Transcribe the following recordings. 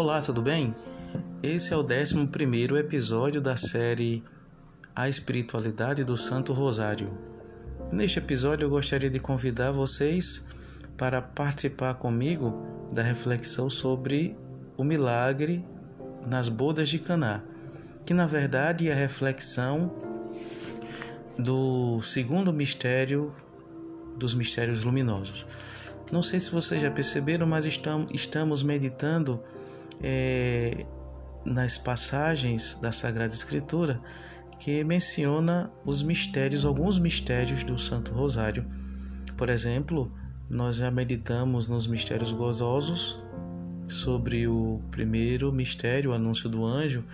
Olá, tudo bem? Esse é o 11 episódio da série A Espiritualidade do Santo Rosário. Neste episódio, eu gostaria de convidar vocês para participar comigo da reflexão sobre o milagre nas bodas de Caná, que na verdade é a reflexão do segundo mistério dos mistérios luminosos. Não sei se vocês já perceberam, mas estamos meditando é, nas passagens da Sagrada Escritura que menciona os mistérios, alguns mistérios do Santo Rosário. Por exemplo, nós já meditamos nos mistérios gozosos sobre o primeiro mistério, o anúncio do anjo,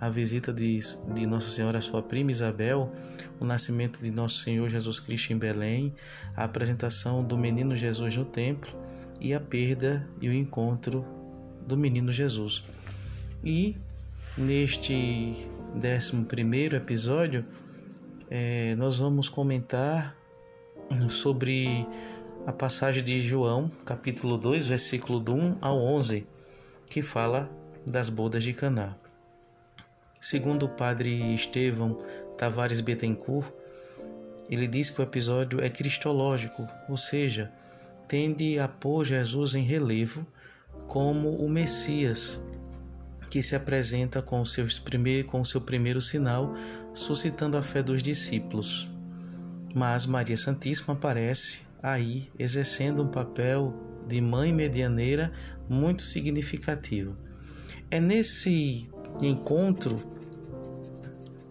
a visita de, de Nossa Senhora à sua prima Isabel, o nascimento de Nosso Senhor Jesus Cristo em Belém, a apresentação do menino Jesus no templo e a perda e o encontro do menino Jesus. E neste 11 episódio, é, nós vamos comentar sobre a passagem de João, capítulo 2, versículo do 1 ao 11, que fala das bodas de Caná. Segundo o padre Estevão Tavares Bettencourt, ele diz que o episódio é cristológico, ou seja, tende a pôr Jesus em relevo como o Messias, que se apresenta com, seus primeir, com o seu primeiro sinal, suscitando a fé dos discípulos. Mas Maria Santíssima aparece aí exercendo um papel de mãe medianeira muito significativo. É nesse encontro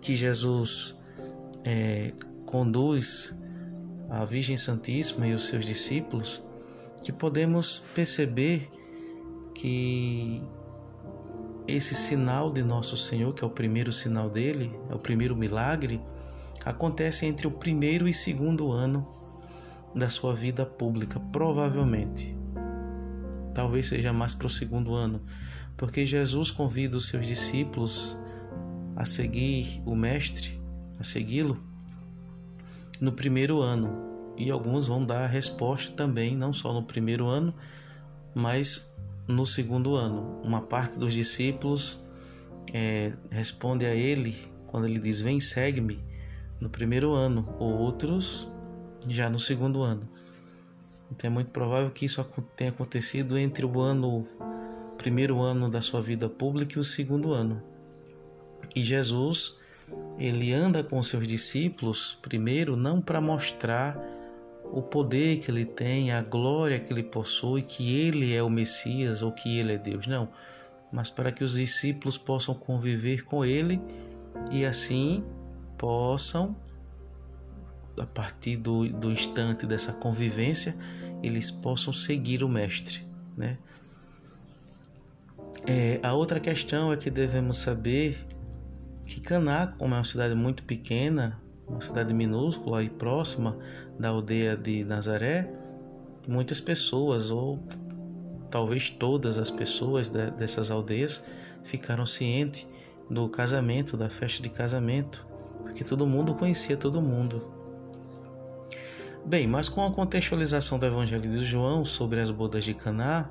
que Jesus é, conduz a Virgem Santíssima e os seus discípulos, que podemos perceber que esse sinal de Nosso Senhor, que é o primeiro sinal dele, é o primeiro milagre, acontece entre o primeiro e segundo ano da sua vida pública, provavelmente. Talvez seja mais para o segundo ano, porque Jesus convida os seus discípulos a seguir o Mestre, a segui-lo, no primeiro ano. E alguns vão dar a resposta também, não só no primeiro ano, mas no segundo ano. Uma parte dos discípulos é, responde a ele quando ele diz: Vem, segue-me, no primeiro ano, outros já no segundo ano. Então é muito provável que isso tenha acontecido entre o ano primeiro ano da sua vida pública e o segundo ano. E Jesus, ele anda com seus discípulos, primeiro, não para mostrar o poder que ele tem, a glória que ele possui, que ele é o Messias ou que ele é Deus, não, mas para que os discípulos possam conviver com ele e assim possam, a partir do, do instante dessa convivência, eles possam seguir o Mestre, né? É, a outra questão é que devemos saber que Caná, como é uma cidade muito pequena, uma cidade minúscula e próxima da aldeia de Nazaré, muitas pessoas, ou talvez todas as pessoas dessas aldeias, ficaram cientes do casamento, da festa de casamento, porque todo mundo conhecia todo mundo. Bem, mas com a contextualização do Evangelho de João sobre as bodas de Caná,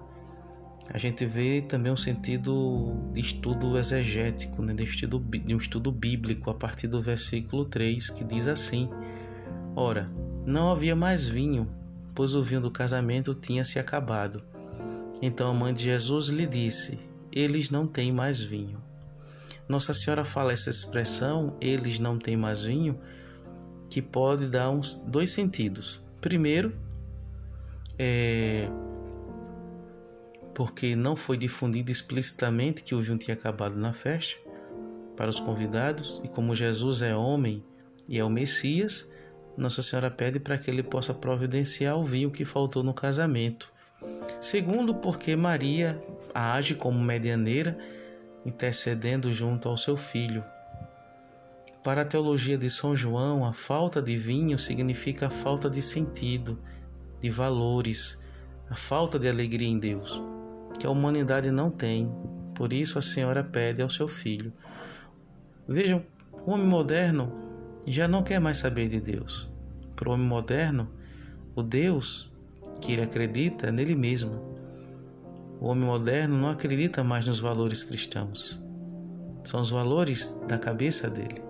a gente vê também um sentido de estudo exegético, né? de, estudo, de um estudo bíblico a partir do versículo 3, que diz assim: Ora, não havia mais vinho, pois o vinho do casamento tinha se acabado. Então a mãe de Jesus lhe disse: Eles não têm mais vinho. Nossa Senhora fala essa expressão, eles não têm mais vinho, que pode dar uns dois sentidos. Primeiro, é porque não foi difundido explicitamente que o vinho tinha acabado na festa para os convidados, e como Jesus é homem e é o Messias, Nossa Senhora pede para que ele possa providenciar o vinho que faltou no casamento. Segundo, porque Maria age como medianeira, intercedendo junto ao seu filho. Para a teologia de São João, a falta de vinho significa a falta de sentido, de valores, a falta de alegria em Deus que a humanidade não tem. Por isso a senhora pede ao seu filho. Vejam, o homem moderno já não quer mais saber de Deus. Para o homem moderno, o Deus que ele acredita é nele mesmo. O homem moderno não acredita mais nos valores cristãos. São os valores da cabeça dele.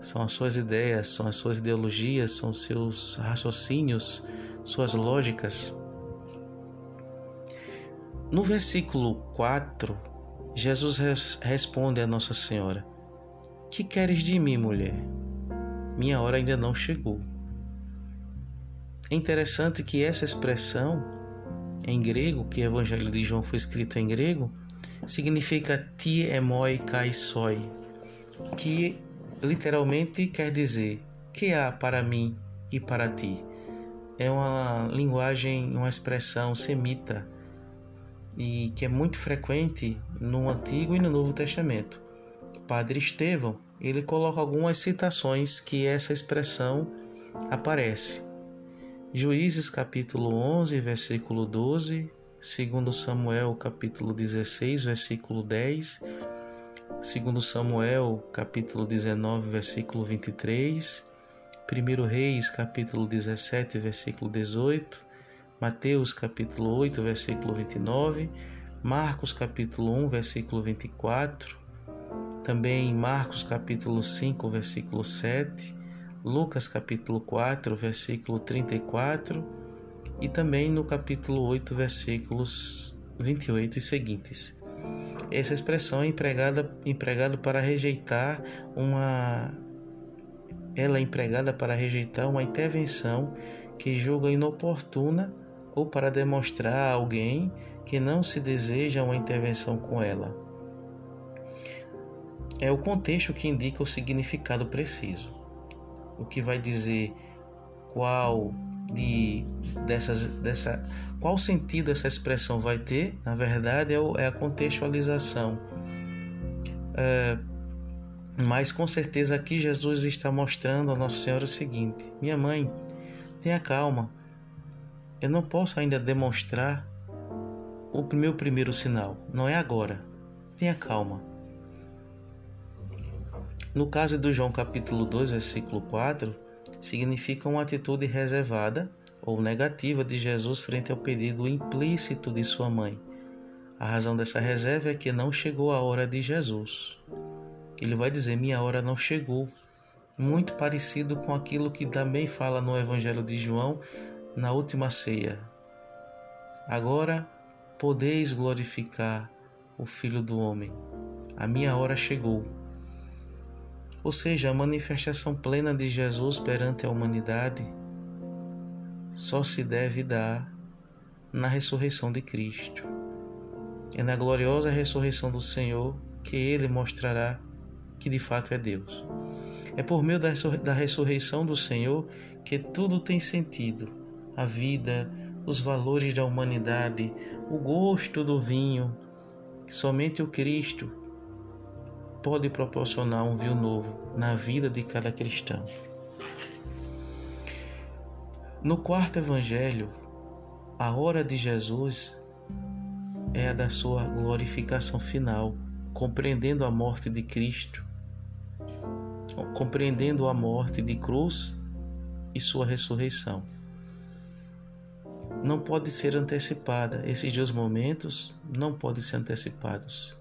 São as suas ideias, são as suas ideologias, são seus raciocínios, suas lógicas. No versículo 4, Jesus responde a Nossa Senhora: Que queres de mim, mulher? Minha hora ainda não chegou. É interessante que essa expressão em grego, que o Evangelho de João foi escrito em grego, significa ti emoi kai soi, que literalmente quer dizer que há para mim e para ti. É uma linguagem, uma expressão semita e que é muito frequente no Antigo e no Novo Testamento. Padre Estevão, ele coloca algumas citações que essa expressão aparece. Juízes capítulo 11, versículo 12, segundo Samuel capítulo 16, versículo 10, segundo Samuel capítulo 19, versículo 23, 1 Reis capítulo 17, versículo 18, Mateus capítulo 8, versículo 29, Marcos capítulo 1, versículo 24, também Marcos capítulo 5, versículo 7, Lucas capítulo 4, versículo 34 e também no capítulo 8, versículos 28 e seguintes. Essa expressão é empregada, empregada para rejeitar uma ela é empregada para rejeitar uma intervenção que julga inoportuna ou para demonstrar a alguém que não se deseja uma intervenção com ela. É o contexto que indica o significado preciso. O que vai dizer qual de dessas dessa qual sentido essa expressão vai ter, na verdade é, o, é a contextualização. É, mas com certeza aqui Jesus está mostrando a Nossa Senhora o seguinte: minha mãe, tenha calma eu não posso ainda demonstrar o meu primeiro sinal, não é agora. Tenha calma. No caso do João capítulo 2, versículo 4, significa uma atitude reservada ou negativa de Jesus frente ao pedido implícito de sua mãe. A razão dessa reserva é que não chegou a hora de Jesus. Ele vai dizer: Minha hora não chegou. Muito parecido com aquilo que também fala no Evangelho de João, na última ceia. Agora podeis glorificar o Filho do Homem. A minha hora chegou. Ou seja, a manifestação plena de Jesus perante a humanidade só se deve dar na ressurreição de Cristo. É na gloriosa ressurreição do Senhor que ele mostrará que de fato é Deus. É por meio da ressurreição do Senhor que tudo tem sentido a vida, os valores da humanidade, o gosto do vinho. Somente o Cristo pode proporcionar um vinho novo na vida de cada cristão. No quarto evangelho, a hora de Jesus é a da sua glorificação final, compreendendo a morte de Cristo, compreendendo a morte de cruz e sua ressurreição não pode ser antecipada. Esses dois momentos não podem ser antecipados.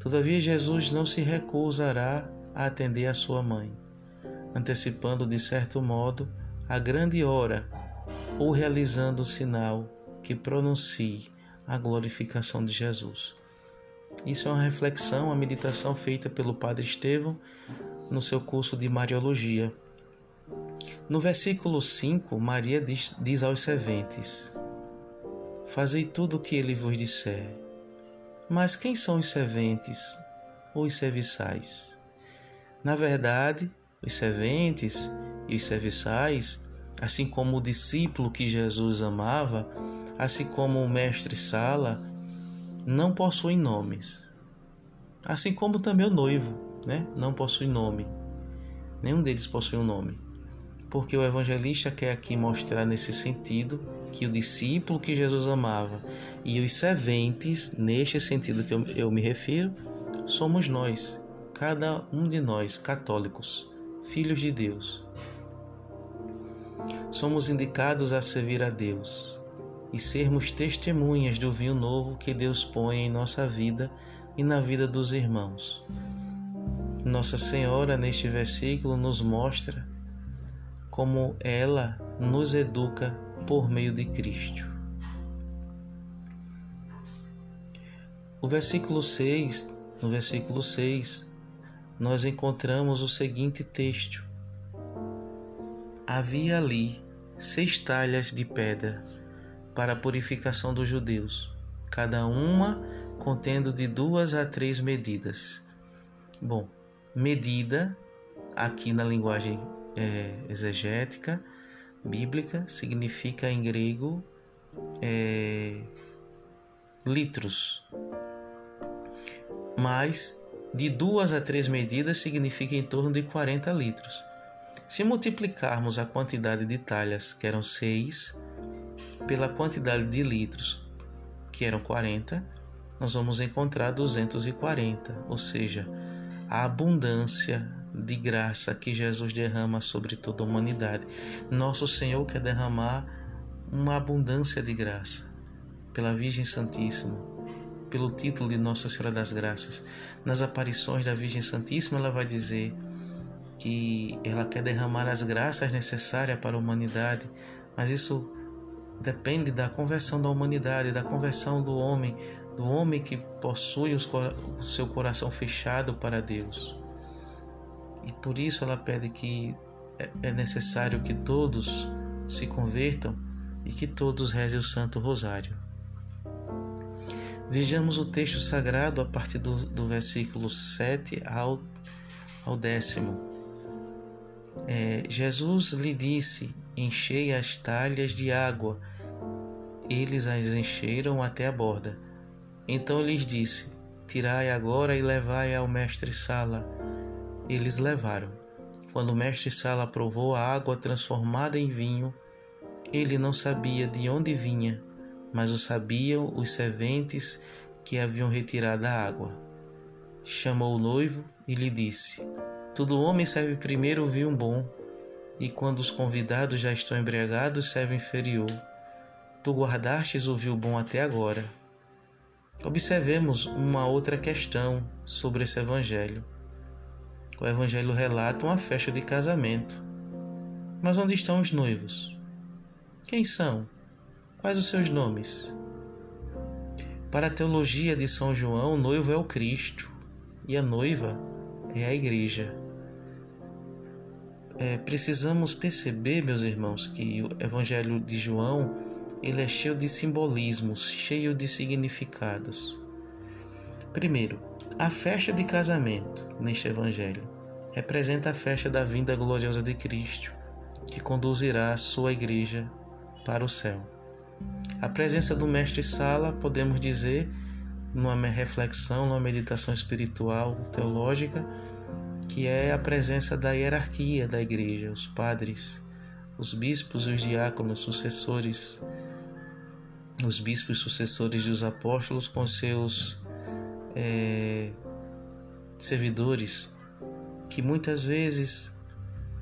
Todavia, Jesus não se recusará a atender a sua mãe, antecipando de certo modo a grande hora ou realizando o sinal que pronuncie a glorificação de Jesus. Isso é uma reflexão, uma meditação feita pelo Padre Estevão no seu curso de Mariologia, no versículo 5, Maria diz, diz aos serventes: Fazei tudo o que ele vos disser. Mas quem são os serventes ou os serviçais? Na verdade, os serventes e os serviçais, assim como o discípulo que Jesus amava, assim como o mestre Sala, não possuem nomes. Assim como também o noivo, né? não possui nome. Nenhum deles possui um nome porque o evangelista quer aqui mostrar nesse sentido que o discípulo que Jesus amava e os serventes, neste sentido que eu, eu me refiro, somos nós, cada um de nós, católicos, filhos de Deus. Somos indicados a servir a Deus, e sermos testemunhas do vinho novo que Deus põe em nossa vida e na vida dos irmãos. Nossa Senhora, neste versículo, nos mostra como ela nos educa por meio de Cristo. O versículo 6, no versículo 6, nós encontramos o seguinte texto: Havia ali seis talhas de pedra para a purificação dos judeus, cada uma contendo de duas a três medidas. Bom, medida, aqui na linguagem é, exegética, bíblica, significa em grego é, litros, mas de duas a três medidas significa em torno de 40 litros. Se multiplicarmos a quantidade de talhas, que eram 6, pela quantidade de litros, que eram 40, nós vamos encontrar 240, ou seja, a abundância de graça que Jesus derrama sobre toda a humanidade. Nosso Senhor quer derramar uma abundância de graça pela Virgem Santíssima, pelo título de Nossa Senhora das Graças. Nas aparições da Virgem Santíssima, ela vai dizer que ela quer derramar as graças necessárias para a humanidade, mas isso depende da conversão da humanidade, da conversão do homem, do homem que possui o seu coração fechado para Deus. E por isso ela pede que é, é necessário que todos se convertam e que todos rezem o Santo Rosário. Vejamos o texto sagrado a partir do, do versículo 7 ao, ao décimo. É, Jesus lhe disse: Enchei as talhas de água. Eles as encheram até a borda. Então lhes disse: Tirai agora e levai ao mestre Sala. Eles levaram. Quando o mestre Sala provou a água transformada em vinho, ele não sabia de onde vinha, mas o sabiam os serventes que haviam retirado a água. Chamou o noivo e lhe disse: Todo homem serve primeiro o vinho bom, e quando os convidados já estão embriagados, serve inferior. Tu guardastes o vinho bom até agora. Observemos uma outra questão sobre esse evangelho. O evangelho relata uma festa de casamento. Mas onde estão os noivos? Quem são? Quais os seus nomes? Para a teologia de São João, o noivo é o Cristo e a noiva é a igreja é, precisamos perceber, meus irmãos, que o Evangelho de João ele é cheio de simbolismos, cheio de significados. Primeiro, a festa de casamento neste Evangelho representa a festa da vinda gloriosa de Cristo, que conduzirá a sua igreja para o céu. A presença do Mestre Sala, podemos dizer, numa reflexão, numa meditação espiritual, teológica, que é a presença da hierarquia da igreja, os padres, os bispos e os diáconos, sucessores, os bispos sucessores dos apóstolos com seus é, servidores, que muitas vezes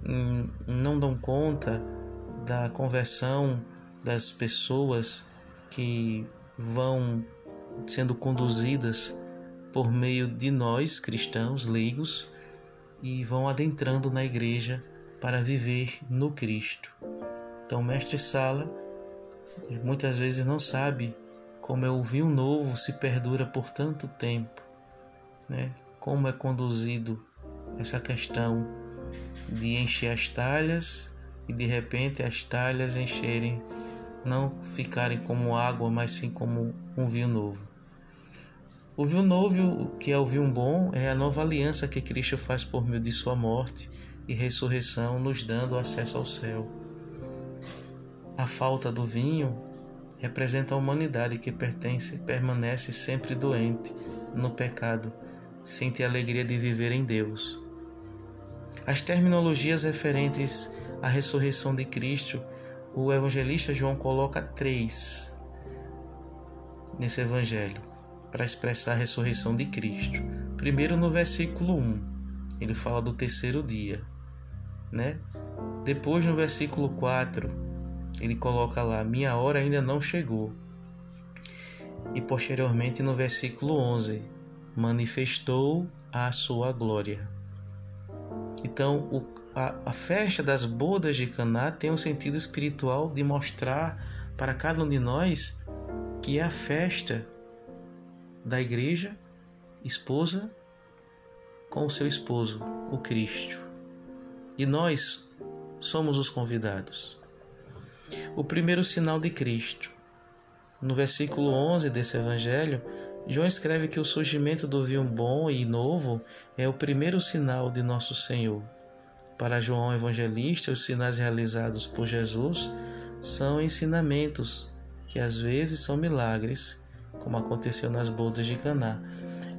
hum, não dão conta da conversão das pessoas que vão sendo conduzidas por meio de nós cristãos leigos e vão adentrando na igreja para viver no Cristo. Então, mestre Sala muitas vezes não sabe como é o vinho novo se perdura por tanto tempo, né? Como é conduzido essa questão de encher as talhas e de repente as talhas encherem, não ficarem como água, mas sim como um vinho novo. O vinho novo, que é o vinho bom, é a nova aliança que Cristo faz por meio de sua morte e ressurreição, nos dando acesso ao céu. A falta do vinho representa a humanidade que pertence, permanece sempre doente no pecado, sem ter alegria de viver em Deus. As terminologias referentes à ressurreição de Cristo, o evangelista João coloca três nesse evangelho para expressar a ressurreição de Cristo. Primeiro no versículo 1, ele fala do terceiro dia, né? Depois no versículo 4, ele coloca lá: Minha hora ainda não chegou. E posteriormente no versículo 11: Manifestou a sua glória. Então, o, a, a festa das bodas de Caná tem um sentido espiritual de mostrar para cada um de nós que é a festa da igreja, esposa, com o seu esposo, o Cristo. E nós somos os convidados. O primeiro sinal de Cristo. No versículo 11 desse evangelho, João escreve que o surgimento do vinho bom e novo é o primeiro sinal de nosso Senhor. Para João Evangelista, os sinais realizados por Jesus são ensinamentos que às vezes são milagres, como aconteceu nas bodas de Caná.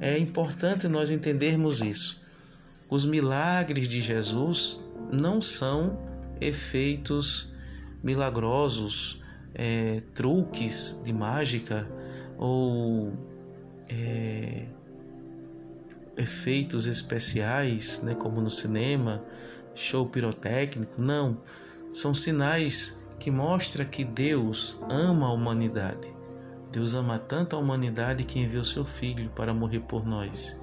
É importante nós entendermos isso. Os milagres de Jesus não são efeitos milagrosos, é, truques de mágica ou é, efeitos especiais, né, como no cinema, show pirotécnico. Não, são sinais que mostram que Deus ama a humanidade. Deus ama tanto a humanidade que enviou seu Filho para morrer por nós.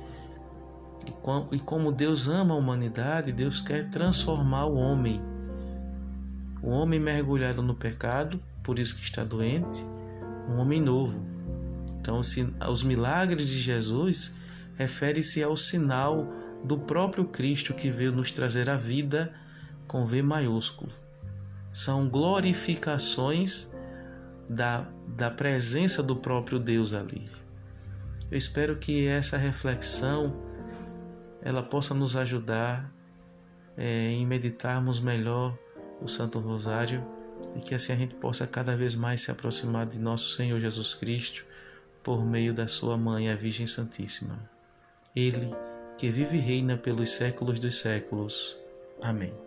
E como Deus ama a humanidade, Deus quer transformar o homem. O homem mergulhado no pecado, por isso que está doente, um homem novo. Então, os milagres de Jesus refere-se ao sinal do próprio Cristo que veio nos trazer a vida com V maiúsculo. São glorificações da, da presença do próprio Deus ali. Eu espero que essa reflexão ela possa nos ajudar é, em meditarmos melhor o Santo Rosário e que assim a gente possa cada vez mais se aproximar de nosso Senhor Jesus Cristo por meio da sua mãe, a Virgem Santíssima. Ele que vive e reina pelos séculos dos séculos. Amém.